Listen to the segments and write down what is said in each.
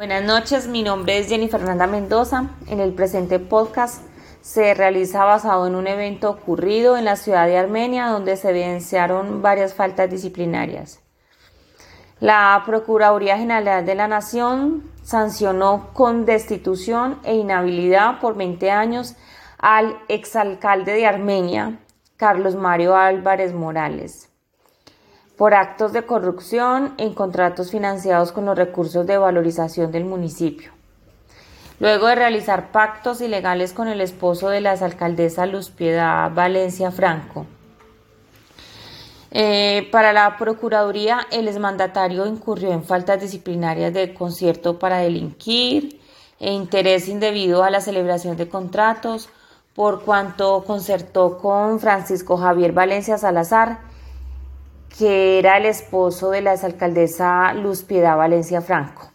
Buenas noches, mi nombre es Jenny Fernanda Mendoza. En el presente podcast se realiza basado en un evento ocurrido en la ciudad de Armenia donde se evidenciaron varias faltas disciplinarias. La Procuraduría General de la Nación sancionó con destitución e inhabilidad por 20 años al exalcalde de Armenia, Carlos Mario Álvarez Morales por actos de corrupción en contratos financiados con los recursos de valorización del municipio. Luego de realizar pactos ilegales con el esposo de la alcaldesa Luz Piedad Valencia Franco. Eh, para la Procuraduría, el exmandatario incurrió en faltas disciplinarias de concierto para delinquir e interés indebido a la celebración de contratos, por cuanto concertó con Francisco Javier Valencia Salazar que era el esposo de la exalcaldesa Luz Piedad Valencia Franco,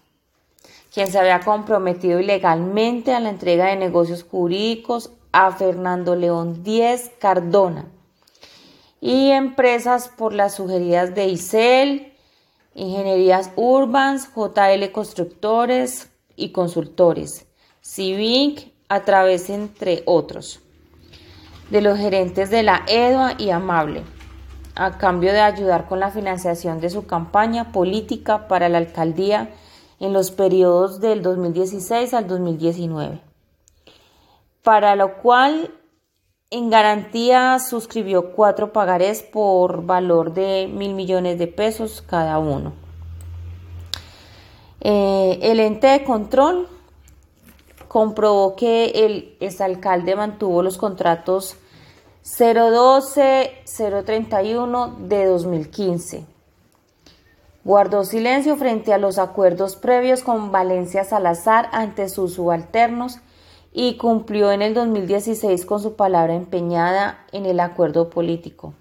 quien se había comprometido ilegalmente a la entrega de negocios jurídicos a Fernando León Díez Cardona y empresas por las sugeridas de ICEL, Ingenierías Urbans, JL Constructores y Consultores, Civic, a través, entre otros, de los gerentes de la EDUA y Amable a cambio de ayudar con la financiación de su campaña política para la alcaldía en los periodos del 2016 al 2019, para lo cual en garantía suscribió cuatro pagarés por valor de mil millones de pesos cada uno. Eh, el ente de control comprobó que el exalcalde mantuvo los contratos 012-031 de 2015. Guardó silencio frente a los acuerdos previos con Valencia Salazar ante sus subalternos y cumplió en el 2016 con su palabra empeñada en el acuerdo político,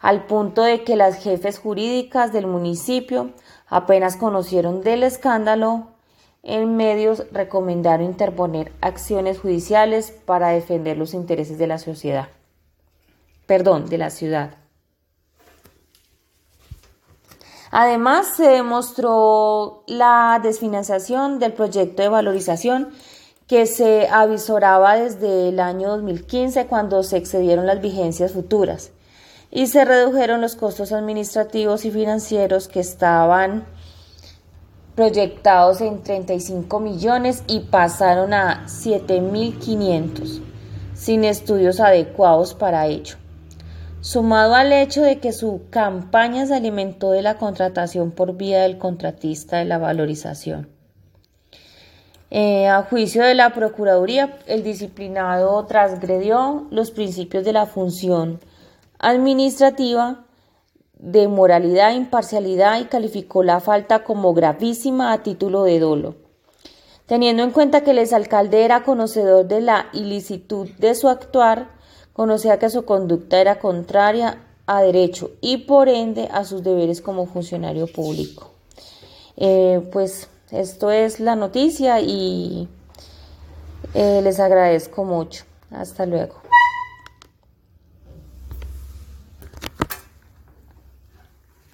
al punto de que las jefes jurídicas del municipio apenas conocieron del escándalo, en medios recomendaron interponer acciones judiciales para defender los intereses de la sociedad perdón, de la ciudad. Además, se demostró la desfinanciación del proyecto de valorización que se avisoraba desde el año 2015 cuando se excedieron las vigencias futuras y se redujeron los costos administrativos y financieros que estaban proyectados en 35 millones y pasaron a 7.500 sin estudios adecuados para ello sumado al hecho de que su campaña se alimentó de la contratación por vía del contratista de la valorización. Eh, a juicio de la Procuraduría, el disciplinado transgredió los principios de la función administrativa de moralidad e imparcialidad y calificó la falta como gravísima a título de dolo. Teniendo en cuenta que el exalcalde era conocedor de la ilicitud de su actuar, conocía que su conducta era contraria a derecho y por ende a sus deberes como funcionario público. Eh, pues esto es la noticia y eh, les agradezco mucho. Hasta luego.